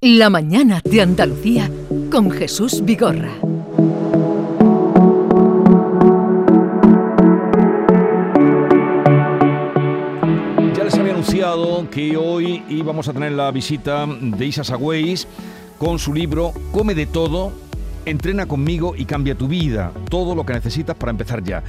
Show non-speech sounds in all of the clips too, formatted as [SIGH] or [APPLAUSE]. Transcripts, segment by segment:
La mañana de Andalucía con Jesús Vigorra. Ya les había anunciado que hoy íbamos a tener la visita de Isa Sagüeis con su libro Come de todo, entrena conmigo y cambia tu vida. Todo lo que necesitas para empezar ya.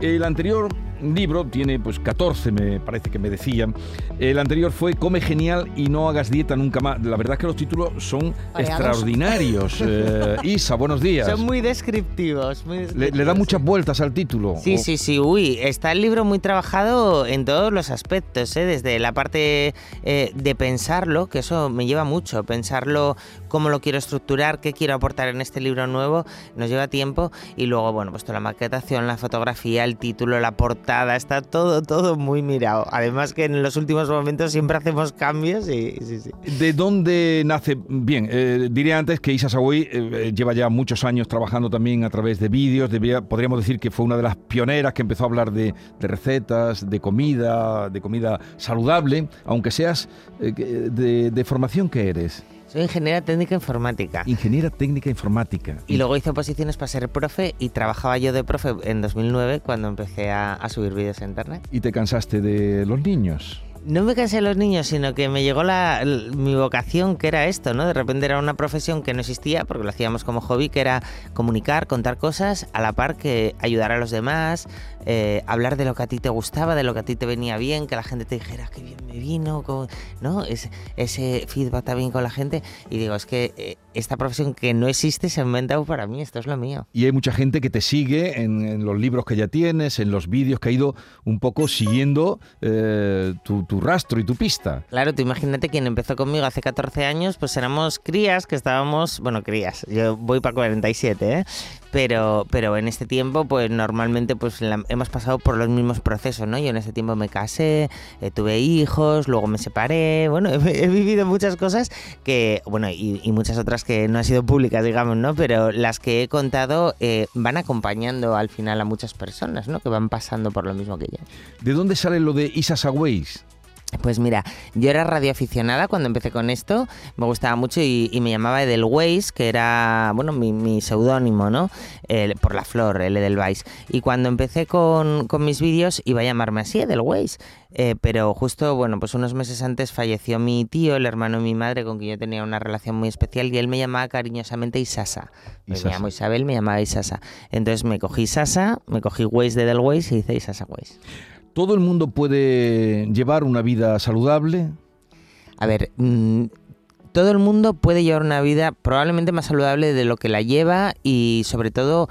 El anterior libro tiene pues 14, me parece que me decían. El anterior fue Come genial y no hagas dieta nunca más. La verdad es que los títulos son extraordinarios. Eh, [LAUGHS] Isa, buenos días. Son muy descriptivos. Muy Le, descriptivos, le da muchas vueltas al título. Sí, O- sí, sí, uy, está el libro muy trabajado en todos los aspectos, ¿eh? desde la parte eh, de pensarlo, que eso me lleva mucho, pensarlo, cómo lo quiero estructurar, qué quiero aportar en este libro nuevo, nos lleva tiempo, y luego, bueno, pues toda la maquetación, la fotografía, el título, la portada, está todo, todo muy mirado. Además que en los últimos momentos siempre hacemos cambios y sí, sí. ¿De dónde nace? Bien, eh, diré antes que Isa Sagüey eh, lleva ya muchos años trabajando también a través de vídeos. Podríamos decir que fue una de las pioneras que empezó a hablar de, recetas, de comida, de comida saludable, aunque seas eh, de formación que eres, Soy ingeniera técnica informática. ingeniera técnica informática. Y luego hice oposiciones para ser profe y trabajaba yo de profe en 2009 cuando empecé a, a subir vídeos a internet. y te cansaste de los niños. No me cansé de los niños, sino que me llegó la, mi vocación, que era esto, ¿no? De repente era una profesión que no existía, porque lo hacíamos como hobby, que era comunicar, contar cosas, a la par que ayudar a los demás, eh, hablar de lo que a ti te gustaba, de lo que a ti te venía bien, que la gente te dijera que bien me vino, ¿no? Ese, ese feedback también con la gente. Y digo, es que eh, esta profesión que no existe se ha inventado para mí, esto es lo mío. Y hay mucha gente que te sigue en, en los libros que ya tienes, en los vídeos que ha ido un poco siguiendo eh, tu, tu rastro y tu pista. Claro, tú imagínate quien empezó conmigo hace 14 años, pues éramos crías que estábamos, bueno, crías, yo voy para 47, ¿eh? Pero, pero en este tiempo, pues normalmente pues la- hemos pasado por los mismos procesos, ¿no? Yo en ese tiempo me casé, eh, tuve hijos, luego me separé, bueno, he, [LAUGHS] he vivido muchas cosas que, bueno, y, y muchas otras que no han sido públicas, digamos, ¿no? Pero las que he contado eh, van acompañando al final a muchas personas, ¿no? Que van pasando por lo mismo que yo. ¿De dónde sale lo de Isa Sagüeis? Pues mira, yo era radioaficionada cuando empecé con esto, me gustaba mucho y, y me llamaba Edelweiss, que era, bueno, mi, mi seudónimo, ¿no? El- por la flor, el Edelweiss. Y cuando empecé con, con mis vídeos iba a llamarme así, Edelweiss. Eh, pero justo, bueno, pues unos meses antes falleció mi tío, el hermano de mi madre, con quien yo tenía una relación muy especial, y él me llamaba cariñosamente Isasa. Pues Isasa. me llamo Isabel, me llamaba Isasa. Entonces me cogí Isasa, me cogí Weiss de Edelweiss y hice Isasa Weiss. ¿Todo el mundo puede llevar una vida saludable? A ver, mm, todo el mundo puede llevar una vida probablemente más saludable de lo que la lleva y sobre todo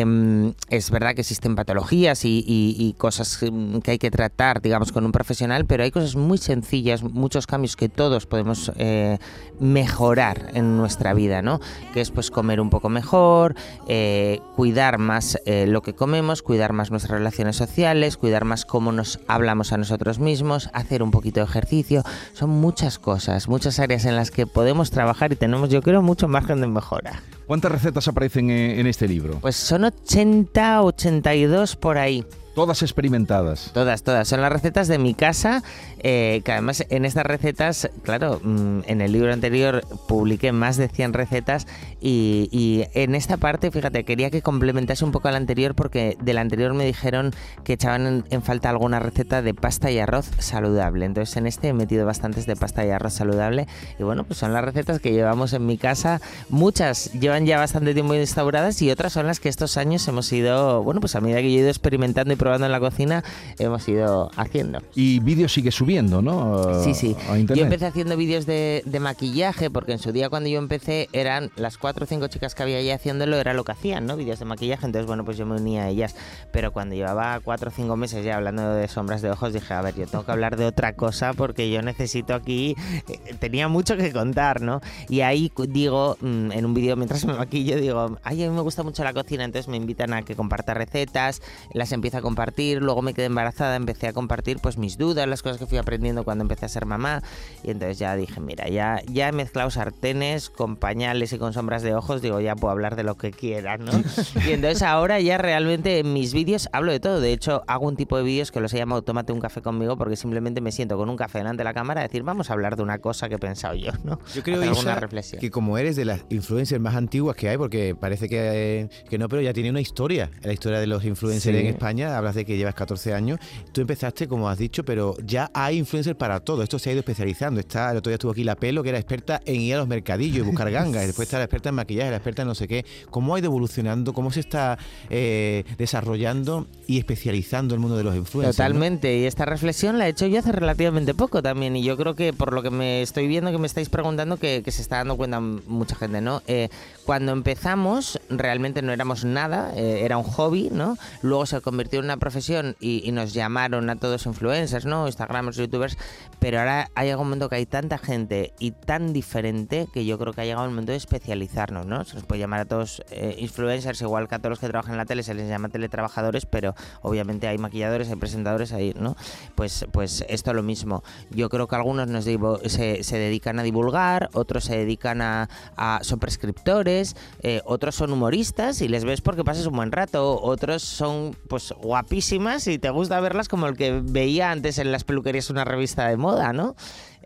em, es verdad que existen patologías y, y- y cosas mm, que hay que tratar, digamos, con un profesional, pero hay cosas muy sencillas, muchos cambios que todos podemos eh, mejorar en nuestra vida, ¿no? Que es pues comer un poco mejor, eh, cuidar más eh, lo que comemos, cuidar más nuestras relaciones sociales, cuidar más cómo nos hablamos a nosotros mismos, hacer un poquito de ejercicio. Son muchas cosas, muchas áreas en las que podemos trabajar y tenemos, yo creo, mucho margen de mejora. ¿Cuántas recetas aparecen en, en este libro? Pues son 80, 82 por ahí. Todas experimentadas. Todas, todas. Son las recetas de mi casa, eh, que además en estas recetas, claro, mm, en el libro anterior publiqué más de 100 recetas y, y en esta parte, fíjate, quería que complementase un poco al anterior porque del anterior me dijeron que echaban en, en falta alguna receta de pasta y arroz saludable. Entonces en este he metido bastantes de pasta y arroz saludable y bueno, pues son las recetas que llevamos en mi casa. Muchas llevan ya bastante tiempo instauradas y otras son las que estos años hemos ido, bueno, pues a medida que yo he ido experimentando y probando en la cocina, hemos ido haciendo. Y vídeos sigue subiendo, ¿no? Sí, sí. A. Yo empecé haciendo vídeos de, de maquillaje porque en su día cuando yo empecé eran las cuatro o cinco chicas que había allí haciéndolo, era lo que hacían, ¿no? Vídeos de maquillaje, entonces bueno, pues yo me unía a ellas. Pero cuando llevaba cuatro o cinco meses ya hablando de sombras de ojos, dije, a ver, yo tengo que hablar de otra cosa porque yo necesito aquí, eh, tenía mucho que contar, ¿no? Y ahí digo, mm, en un vídeo mientras me maquillo, digo, ay, a mí me gusta mucho la cocina, entonces me invitan a que comparta recetas, las empiezo a compartir compartir, luego me quedé embarazada, empecé a compartir pues mis dudas, las cosas que fui aprendiendo cuando empecé a ser mamá y entonces ya dije, mira, ya, ya he mezclado sartenes con pañales y con sombras de ojos, digo, ya puedo hablar de lo que quiera, ¿no? [LAUGHS] y entonces ahora ya realmente en mis vídeos hablo de todo, de hecho hago un tipo de vídeos que los he llamado Tómate un café conmigo porque simplemente me siento con un café delante de la cámara a decir, vamos a hablar de una cosa que he pensado yo, ¿no? Yo creo, Hacer Isa, reflexión. que como eres de las influencers más antiguas que hay, porque parece que, que no, pero ya tiene una historia, la historia de los influencers Sí. en España, hablas de que llevas 14 años, tú empezaste, como has dicho, pero ya hay influencers para todo, esto se ha ido especializando, está, el otro día estuvo aquí la Pelo, que era experta en ir a los mercadillos y buscar gangas, después está la experta en maquillaje, la experta en no sé qué, cómo ha ido evolucionando, cómo se está eh, desarrollando y especializando el mundo de los influencers. Totalmente, y esta reflexión la he hecho yo hace relativamente poco también, y yo creo que por lo que me estoy viendo que me estáis preguntando, que, que se está dando cuenta mucha gente, ¿no? Eh, cuando empezamos realmente no éramos nada, eh, era un hobby, ¿no? Luego se convirtió en una profesión y, y nos llamaron a todos influencers, ¿no? Instagramers, youtubers, pero ahora ha llegado un momento que hay tanta gente y tan diferente que yo creo que ha llegado el momento de especializarnos, ¿no? Se nos puede llamar a todos eh, influencers, igual que a todos los que trabajan en la tele se les llama teletrabajadores, pero obviamente hay maquilladores, hay presentadores ahí, ¿no? Pues, pues esto lo mismo. Yo creo que algunos nos se, se dedican a divulgar, otros se dedican a, a son prescriptores, eh, otros son humoristas y les ves porque pasas un buen rato, otros son pues guapísimas y te gusta verlas como el que veía antes en las peluquerías una revista de moda, ¿no?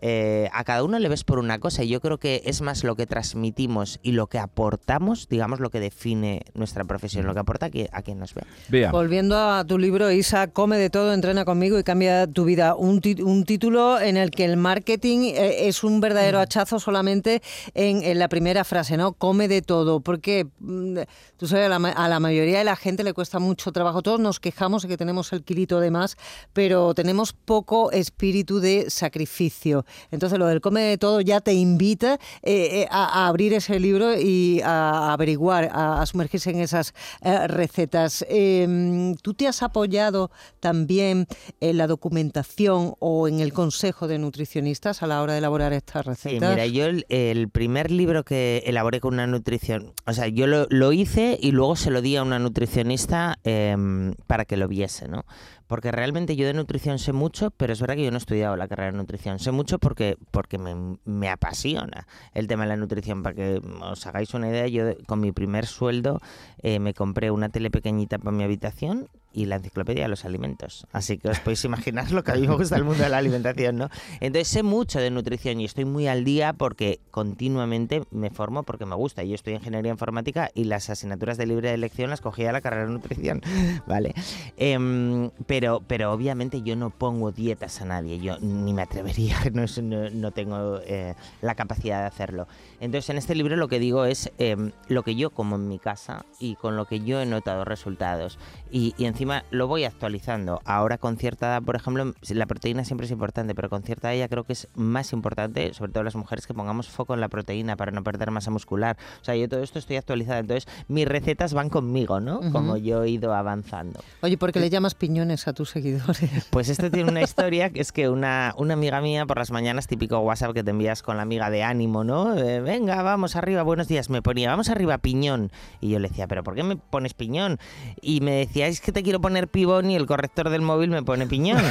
Eh, a cada uno le ves por una cosa y yo creo que es más lo que transmitimos y lo que aportamos, digamos, lo que define nuestra profesión, lo que aporta a quien, a quien nos ve. Vea. Volviendo a tu libro, Isa, Come de todo, entrena conmigo y cambia tu vida. Un, título en el que el marketing eh, es un verdadero hachazo solamente en, en la primera frase, ¿no? Come de todo. Porque mm, tú sabes, a la, a la mayoría de la gente le cuesta mucho trabajo. Todos nos quejamos de que tenemos el kilito de más, pero tenemos poco espíritu de sacrificio. Entonces, lo del come de todo ya te invita eh, eh, a, a abrir ese libro y a averiguar, a, a sumergirse en esas eh, recetas. Eh, ¿Tú te has apoyado también en la documentación o en el consejo de nutricionistas a la hora de elaborar estas Sí, recetas? mira, yo el, el primer libro que elaboré con una nutrición, o sea, yo lo, lo hice y luego se lo di a una nutricionista em, para que lo viese, ¿no? Porque realmente yo de nutrición sé mucho, pero es verdad que yo no he estudiado la carrera de nutrición. Sé mucho porque, porque me, me apasiona el tema de la nutrición. Para que os hagáis una idea, yo con mi primer sueldo eh, me compré una tele pequeñita para mi habitación y la enciclopedia de los alimentos. Así que os podéis imaginar lo que a mí me gusta el mundo de la alimentación, ¿no? Entonces sé mucho de nutrición y estoy muy al día porque continuamente me formo porque me gusta. Yo estoy en ingeniería informática y las asignaturas de libre elección las cogí a la carrera de nutrición, [LAUGHS] ¿vale? Em, pero, pero obviamente yo no pongo dietas a nadie, yo ni me atrevería, [LAUGHS] no, no, no tengo eh, la capacidad de hacerlo. Entonces en este libro lo que digo es em, lo que yo como en mi casa y con lo que yo he notado resultados. Y, y encima lo voy actualizando. Ahora con cierta edad, por ejemplo, la proteína siempre es importante, pero con cierta edad ya creo que es más importante, sobre todo las mujeres, que pongamos foco en la proteína para no perder masa muscular. O sea, yo todo esto estoy actualizada. Entonces mis recetas van conmigo, ¿no? Como yo he ido avanzando. Oye, ¿por qué le llamas piñones a tus seguidores? Pues esto tiene una [LAUGHS] historia que es que una, una amiga mía por las mañanas, típico WhatsApp que te envías con la amiga de ánimo, ¿no? Eh, venga, vamos arriba, buenos días. Me ponía, vamos arriba, piñón. Y yo le decía, ¿pero por qué me pones piñón? Y me decía, es que te quiero poner pibón y el corrector del móvil me pone piñón.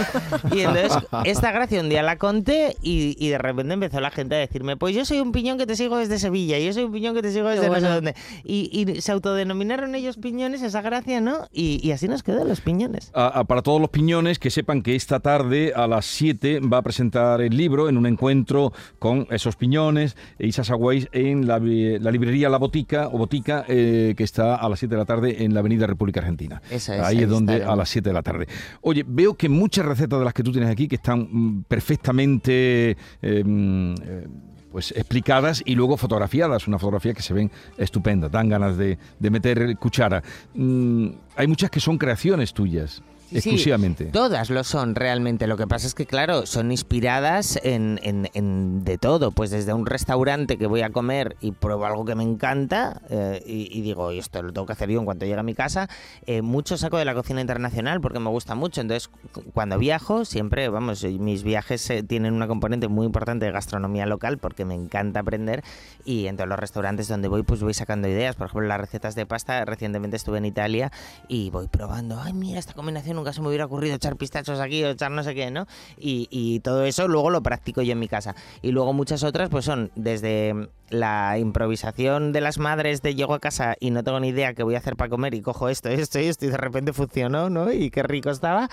Y entonces, esta gracia un día la conté y, y de repente empezó la gente a decirme, pues yo soy un piñón que te sigo desde Sevilla, yo soy un piñón que te sigo desde no sé bueno. dónde. Y, y se autodenominaron ellos piñones, esa gracia, ¿no? Y, y así nos quedó los piñones. A- a- para todos los piñones que sepan que esta tarde a las 7 va a presentar el libro en un encuentro con esos piñones, e Isa Sagüeis en la, bi- la librería La Botica o Botica eh, que está a las 7 de la tarde en la Avenida República Argentina. Eso es, ahí ahí es donde a las 7 de la tarde. Oye, veo que muchas recetas de las que tú tienes aquí que están mm, perfectamente mm, eh, pues explicadas y luego fotografiadas, una fotografía que se ven estupenda, dan ganas de, de meter cuchara. Mm, hay muchas que son creaciones tuyas, Sí, exclusivamente. Todas lo son realmente. Lo que pasa es que, claro, son inspiradas en, en- en de todo. Pues desde un restaurante que voy a comer y pruebo algo que me encanta eh, y, y digo, "Y esto lo tengo que hacer yo en cuanto llegue a mi casa. Eh, mucho saco de la cocina internacional porque me gusta mucho. Entonces, cu- cuando viajo, siempre, vamos, eh, mis viajes eh, tienen una componente muy importante de gastronomía local porque me encanta aprender. Y en todos los restaurantes donde voy, pues voy sacando ideas. Por ejemplo, las recetas de pasta. Recientemente estuve en Italia y voy probando. Ay, mira, esta combinación nunca se me hubiera ocurrido echar pistachos aquí o echar no sé qué, ¿no? Y, y todo eso luego lo practico yo en mi casa. Y luego muchas otras pues son desde la improvisación de las madres de llego a casa y no tengo ni idea qué voy a hacer para comer y cojo esto, esto y esto y de repente funcionó, ¿no? Y qué rico estaba.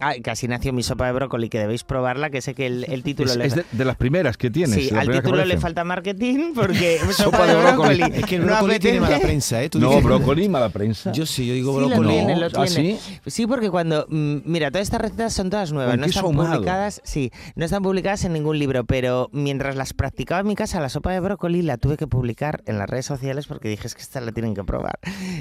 Ah, casi nació mi sopa de brócoli, que debéis probarla, que sé que el, el título... Es, le- es de, de las primeras que tienes. Sí, al título le falta marketing porque [LAUGHS] Sopa de brócoli. Es que el no brócoli tiene mala prensa, ¿eh? Tú No, dices- brócoli, mala prensa. Yo sí, yo digo Sí, lo brócoli. tiene, No, lo ¿ah, tiene. sí? Sí, porque cuando. mm, Mira, todas estas recetas son todas nuevas, ¿Con no están ahumado? publicadas. Sí, no están publicadas en ningún libro, pero mientras las practicaba en mi casa, la sopa de brócoli la tuve que publicar en las redes sociales porque dije es que esta la tienen que probar.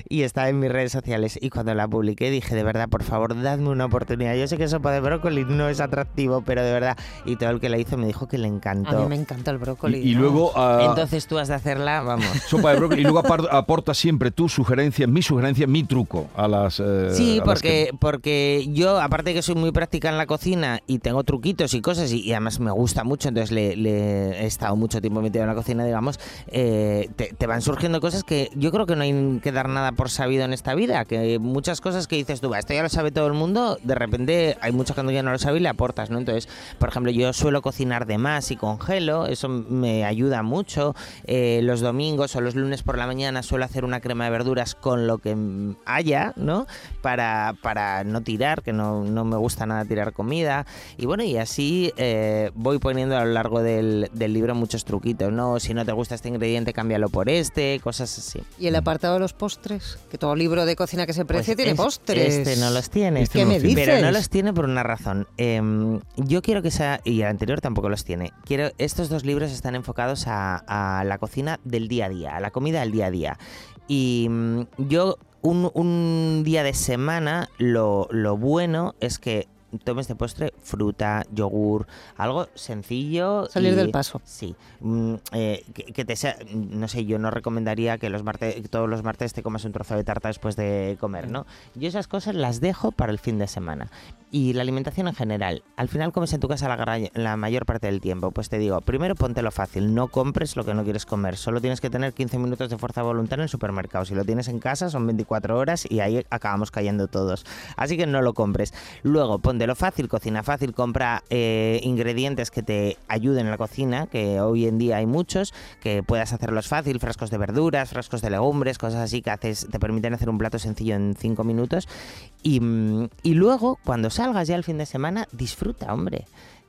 Y está en mis redes sociales. Y cuando la publiqué dije, de verdad, por favor, dadme una oportunidad. Yo sé que sopa de brócoli no es atractivo, pero de verdad. Y todo el que la hizo me dijo que le A encantó. mí me encanta el Y, brócoli. y ¿no? luego ah, Entonces tú has de hacerla, vamos. [LAUGHS] sopa de brócoli y luego aportas siempre tu sugerencia, mi sugerencia, mi truco a las. eh, Sí, a las porque, porque yo, aparte de que soy muy práctica en la cocina y tengo truquitos y cosas, y, y además me gusta mucho, entonces le, le he estado mucho tiempo metido en la cocina, digamos, eh, te, te van surgiendo cosas que yo creo que no hay que dar nada por sabido en esta vida, que muchas cosas que dices tú, "Va, esto ya lo sabe todo el mundo, de repente hay mucha gente que no lo sabe y le aportas, ¿no? Entonces, por ejemplo, yo suelo cocinar de más y congelo, eso me ayuda mucho. Eh, los domingos o los lunes por la mañana suelo hacer una crema de verduras con lo que haya, ¿no? Para, para no tirar, que no, no me gusta nada tirar comida. Y bueno, y así eh, voy poniendo a lo largo del, del libro muchos truquitos, ¿no? Si no te gusta este ingrediente, cámbialo por este, cosas así. Y el apartado de los postres, que todo libro de cocina que se precie Pues tiene es- postres. Este no los tiene. Este ¿Qué no me los tiene. dices? Pero no los tiene por una razón. Em, yo quiero que sea, y el anterior tampoco los tiene. Quiero, estos dos libros están enfocados a, la cocina del día a día, a la comida del día a día. Y mm, yo un, día de semana lo bueno es que tomes de postre fruta, yogur, algo sencillo. Salir y- del paso. Sí, mm, eh, que, que te sea, no sé, yo no recomendaría que los martes, todos los martes te comas un trozo de tarta después de comer, ¿no? Yo esas cosas las dejo para el fin de semana. Y la alimentación en general, al final comes en tu casa la, la mayor parte del tiempo. Pues te digo, primero póntelo fácil, no compres lo que no quieres comer. Solo tienes que tener 15 minutos de fuerza voluntaria en el supermercado. Si lo tienes en casa son 24 horas y ahí acabamos cayendo todos. Así que no lo compres. Luego, póntelo fácil, cocina fácil, compra eh, ingredientes que te ayuden en la cocina, que hoy en día hay muchos, que puedas hacerlos fácil, frascos de verduras, frascos de legumbres, cosas así que haces, te permiten hacer un plato sencillo en 5 minutos. Y, mm, y luego, cuando salgas ya el fin de semana, disfruta, hombre.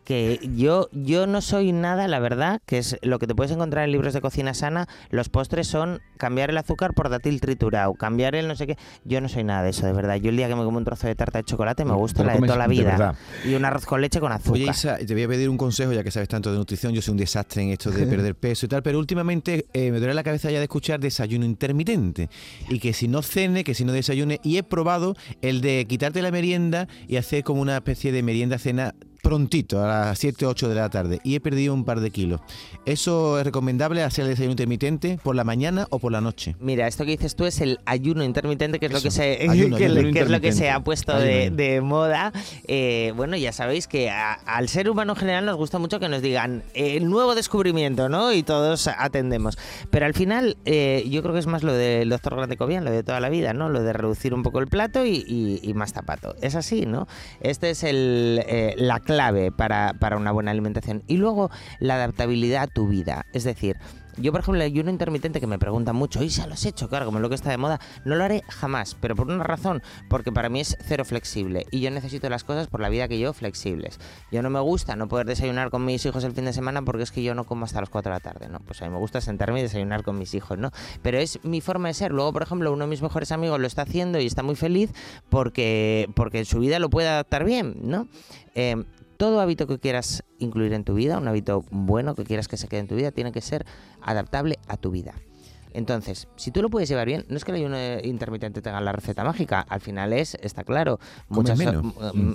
Que yo, yo no soy nada, la verdad, que es lo que te puedes encontrar en libros de cocina sana. Los postres son cambiar el azúcar por dátil triturado, cambiar el no sé qué. Yo no soy nada de eso, de verdad. Yo el día que me como un trozo de tarta de chocolate me gusta la de toda la vida. y un arroz con leche con azúcar. Oye, Isa, te voy a pedir un consejo, ya que sabes tanto de nutrición. Yo soy un desastre en esto de [LAUGHS] perder peso y tal, pero últimamente eh, me duele la cabeza ya de escuchar desayuno intermitente. Y que si no cene, que si no desayune. Y he probado el de quitarte la merienda y hacer como una especie de merienda-cena prontito, a las 7 o 8 de la tarde. Y he perdido un par de kilos. ¿Eso es recomendable hacer el desayuno intermitente por la mañana o por la noche? Mira, esto que dices tú es el ayuno intermitente, que es lo que se, ayuno, que, ayuno [LAUGHS] que es lo que se ha puesto de, moda. Eh, bueno, ya sabéis que a- al ser humano en general nos gusta mucho que nos digan eh, el nuevo descubrimiento, ¿no? Y todos atendemos. Pero al final, eh, yo creo que es más lo del doctor Grande Cobian, lo de toda la vida, ¿no? Lo de reducir un poco el plato y, y- y más tapato. Es así, ¿no? Este es el, la clave para, para una buena alimentación. Y luego la adaptabilidad a tu vida. Es decir, yo, por ejemplo, el ayuno intermitente que me preguntan mucho, ¿y se lo has hecho? Claro, como lo que está de moda, no lo haré jamás, pero por una razón, porque para mí es cero flexible y yo necesito las cosas por la vida que yo flexibles. Yo no me gusta no poder desayunar con mis hijos el fin de semana porque es que yo no como hasta las 4 de la tarde, ¿no? Pues a mí me gusta sentarme y desayunar con mis hijos, ¿no? Pero es mi forma de ser. Luego, por ejemplo, uno de mis mejores amigos lo está haciendo y está muy feliz porque, porque en su vida lo puede adaptar bien, ¿no? Eh, todo hábito que quieras incluir en tu vida, un hábito bueno que quieras que se quede en tu vida, tiene que ser adaptable a tu vida. Entonces, si tú lo puedes llevar bien, no es que el ayuno intermitente tenga la receta mágica, al final es, está claro, muchas,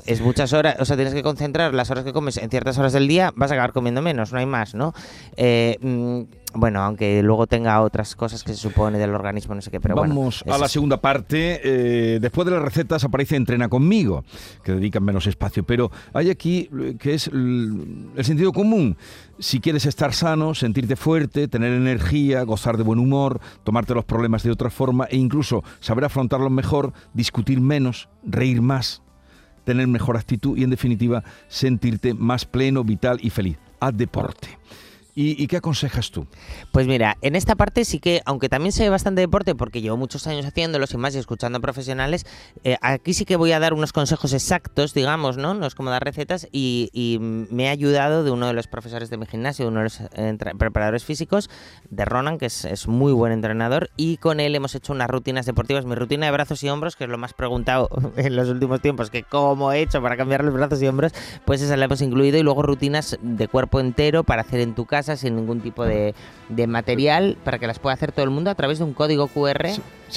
es muchas horas, o sea, tienes que concentrar las horas que comes en ciertas horas del día, vas a acabar comiendo menos, no hay más, ¿no? Eh, mm, bueno, aunque luego tenga otras cosas que se supone del organismo, no sé qué, pero bueno. Vamos a la segunda parte. Eh, después de las recetas aparece Entrena conmigo, que dedican menos espacio. Pero hay aquí eh, que es el sentido común. Si quieres estar sano, sentirte fuerte, tener energía, gozar de buen humor, tomarte los problemas de otra forma e incluso saber afrontarlos mejor, discutir menos, reír más. tener mejor actitud y en definitiva sentirte más pleno, vital y feliz. Haz deporte. ¿Y, qué aconsejas tú? Pues mira, en esta parte sí que, aunque también sé bastante deporte, porque llevo muchos años haciéndolo, sin más, y escuchando a profesionales, eh, aquí sí que voy a dar unos consejos exactos, digamos, ¿no? No es como dar recetas, y, me ha ayudado de uno de los profesores de mi gimnasio, uno de los preparadores físicos, de Ronan, que es, muy buen entrenador, y con él hemos hecho unas rutinas deportivas. Mi rutina de brazos y hombros, que es lo más preguntado [LAUGHS] en los últimos tiempos, que cómo he hecho para cambiar los brazos y hombros, pues esa la hemos incluido, y luego rutinas de cuerpo entero para hacer en tu casa sin ningún tipo de, material para que las pueda hacer todo el mundo a través de un código QR.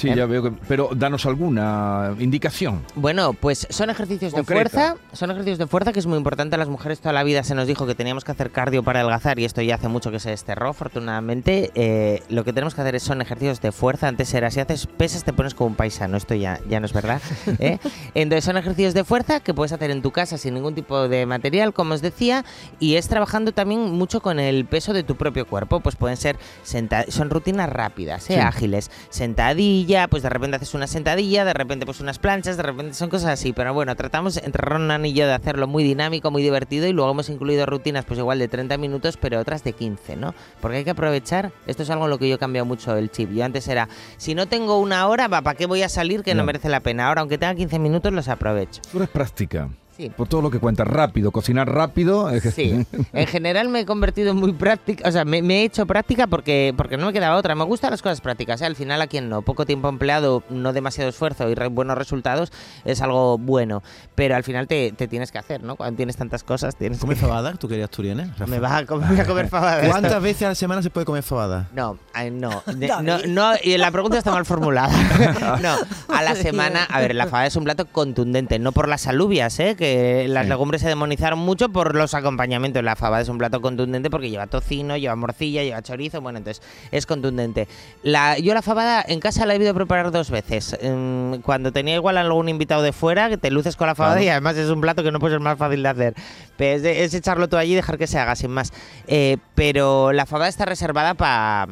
Ya veo que. Pero danos alguna indicación. Bueno, pues son ejercicios de fuerza. Son ejercicios de fuerza que es muy importante. A las mujeres toda la vida se nos dijo que teníamos que hacer cardio para adelgazar y esto ya hace mucho que se desterró, afortunadamente. Eh, lo que tenemos que hacer son ejercicios de fuerza. Antes era si haces pesas te pones como un paisano. Esto ya, ya no es verdad. [LAUGHS] ¿eh? Entonces son ejercicios de fuerza que puedes hacer en tu casa sin ningún tipo de material, como os decía, y es trabajando también mucho con el peso de tu propio cuerpo. Pues pueden ser son rutinas rápidas, ¿eh? ágiles. Sentadillas pues de repente haces una sentadilla, de repente pues unas planchas, de repente son cosas así. Pero bueno, tratamos entre Ronan y yo de hacerlo muy dinámico, muy divertido y luego hemos incluido rutinas pues igual de 30 minutos, pero otras de 15, ¿no? Porque hay que aprovechar, esto es algo en lo que yo he cambiado mucho el chip. Yo antes era, si no tengo una hora, ¿para qué voy a salir que no, merece la pena? Ahora, aunque tenga 15 minutos, los aprovecho. Tú eres práctica. Por todo lo que cuentas, rápido, cocinar rápido. Sí, en general me he convertido en muy práctica, o sea, me, he hecho práctica porque, porque no me quedaba otra. Me gustan las cosas prácticas, ¿eh? al final a quien no. Poco tiempo empleado, no demasiado esfuerzo y buenos resultados es algo bueno. Pero al final te, tienes que hacer, ¿no? Cuando tienes tantas cosas tienes ¿Comes fabada? ¿Tú querías turiana? [LAUGHS] Me vas a comer, a comer [LAUGHS] fabada. ¿Cuántas veces a la semana se puede comer fabada? No, no, no, no, y la pregunta está mal formulada. [LAUGHS] no, a la semana, a ver, la fabada es un plato contundente, no por las alubias, ¿eh? Que las legumbres se demonizaron mucho por los acompañamientos. La fabada es un plato contundente porque lleva tocino, lleva morcilla, lleva chorizo, bueno, entonces es contundente. La, yo la fabada en casa la he ido preparar dos veces. Em, cuando tenía igual algún invitado de fuera, que te luces con la fabada y además es un plato que no puede ser más fácil de hacer. Pues es, echarlo todo allí y dejar que se haga sin más. Eh, pero la fabada está reservada para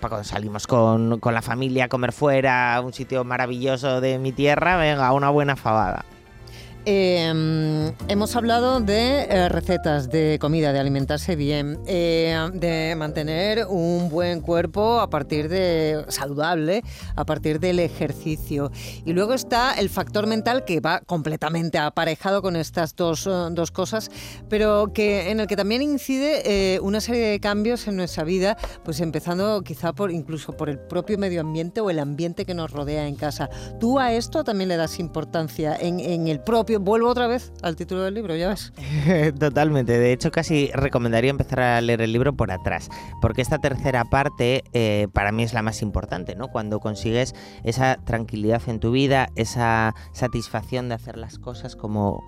cuando salimos con, con, la familia a comer fuera, un sitio maravilloso de mi tierra, venga, una buena fabada. Em, hemos hablado de eh, recetas de comida, de alimentarse bien, eh, de mantener un buen cuerpo a partir de saludable, a partir del ejercicio. Y luego está el factor mental que va completamente aparejado con estas dos, eh, dos cosas, pero que en el que también incide una serie de cambios en nuestra vida, pues empezando quizá por incluso por el propio medio ambiente o el ambiente que nos rodea en casa. Tú a esto también le das importancia en, en el propio vuelvo otra vez al título del libro, ya ves. [LAUGHS] Totalmente. De hecho, casi recomendaría empezar a leer el libro por atrás, porque esta tercera parte eh, para mí es la más importante, ¿no? Cuando consigues esa tranquilidad en tu vida, esa satisfacción de hacer las cosas como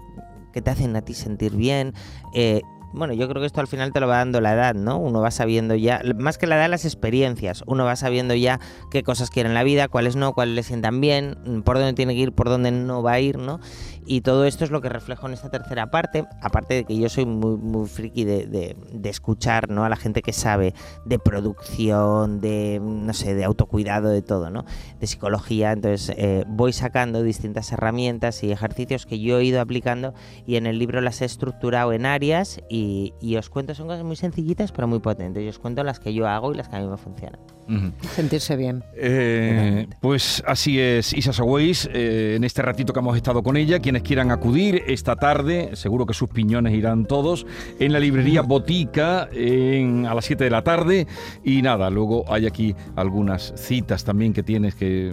que te hacen a ti sentir bien. Eh, bueno, yo creo que esto al final te lo va dando la edad, ¿no? Uno va sabiendo ya, más que la edad, las experiencias. Uno va sabiendo ya qué cosas quiere en la vida, cuáles no, cuáles le sientan bien, por dónde tiene que ir, por dónde no va a ir, ¿no? Y todo esto es lo que reflejo en esta tercera parte, aparte de que yo soy muy, muy friki de, escuchar ¿no? a la gente que sabe de producción, de, no sé, de autocuidado, de todo, ¿no? De psicología, entonces eh, voy sacando distintas herramientas y ejercicios que yo he ido aplicando y en el libro las he estructurado en áreas y, os cuento, son cosas muy sencillitas pero muy potentes, y os cuento las que yo hago y las que a mí me funcionan. Sentirse bien. Eh, pues así es, Isa Sagüeis, eh, en este ratito que hemos estado con ella, quienes quieran acudir esta tarde, seguro que sus piñones irán todos, en la librería Botica a las 7 de la tarde. Y nada, luego hay aquí algunas citas también que tienes que,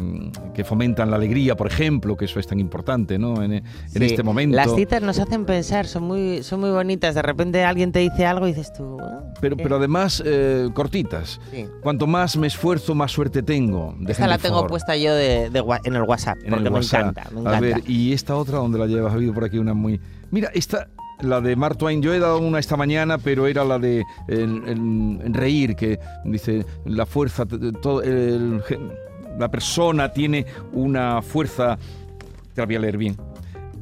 fomentan la alegría, por ejemplo, que eso es tan importante ¿no? en, este momento. Las citas nos hacen pensar, son muy, son muy bonitas. De repente alguien te dice algo y dices tú. Ah, pero, pero además eh, cortitas. Cuanto más me esfuerzo, más suerte tengo. Esta la tengo puesta yo de, en el WhatsApp, porque me encanta. A ver, y esta otra, donde la llevas? Ha habido por aquí una muy... Mira, esta, la de Mark Twain, yo he dado una esta mañana, pero era la de reír, que dice, la fuerza, todo, la persona tiene una fuerza, te la voy a leer bien.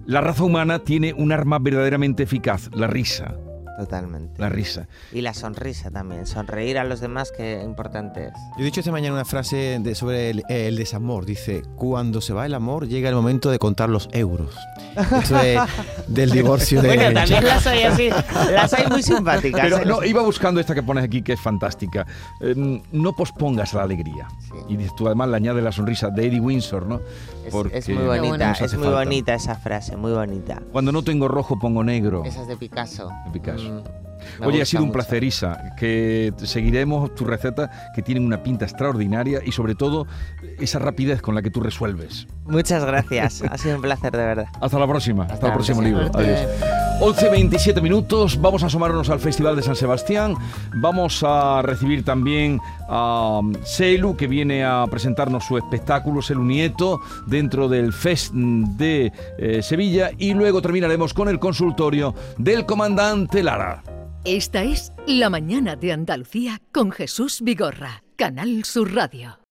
La raza humana tiene un arma verdaderamente eficaz, la risa. Totalmente. La risa. Y la sonrisa también. Sonreír a los demás, que importante es. Yo he dicho esta mañana una frase de- sobre el, el desamor. Dice, cuando se va el amor llega el momento de contar los euros. Esto es [LAUGHS] del divorcio de... Bueno, también las hay así. Las hay muy simpáticas. Pero no, iba buscando esta que pones aquí, que es fantástica. Eh, no pospongas la alegría. Sí. Y dices tú, además, le añades la sonrisa de Eddie Windsor, ¿no? Es, Porque es muy bonita, es muy falta. bonita esa frase, muy bonita. Cuando no tengo rojo, pongo negro. Esa es de Picasso. De Picasso. Mm, me Oye, ha sido un placer, Isa, que seguiremos tus recetas que tienen una pinta extraordinaria y sobre todo esa rapidez con la que tú resuelves. Muchas gracias. Ha sido un placer, de verdad. [LAUGHS] Hasta la próxima, hasta, Hasta el próximo próxima. libro. Adiós. 11.27 minutos, vamos a asomarnos al Festival de San Sebastián. Vamos a recibir también a um, Selu, que viene a presentarnos su espectáculo, Selu Nieto, dentro del Fest de eh, Sevilla. Y luego terminaremos con el consultorio del comandante Lara. Esta es La Mañana de Andalucía con Jesús Vigorra, Canal Sur Radio.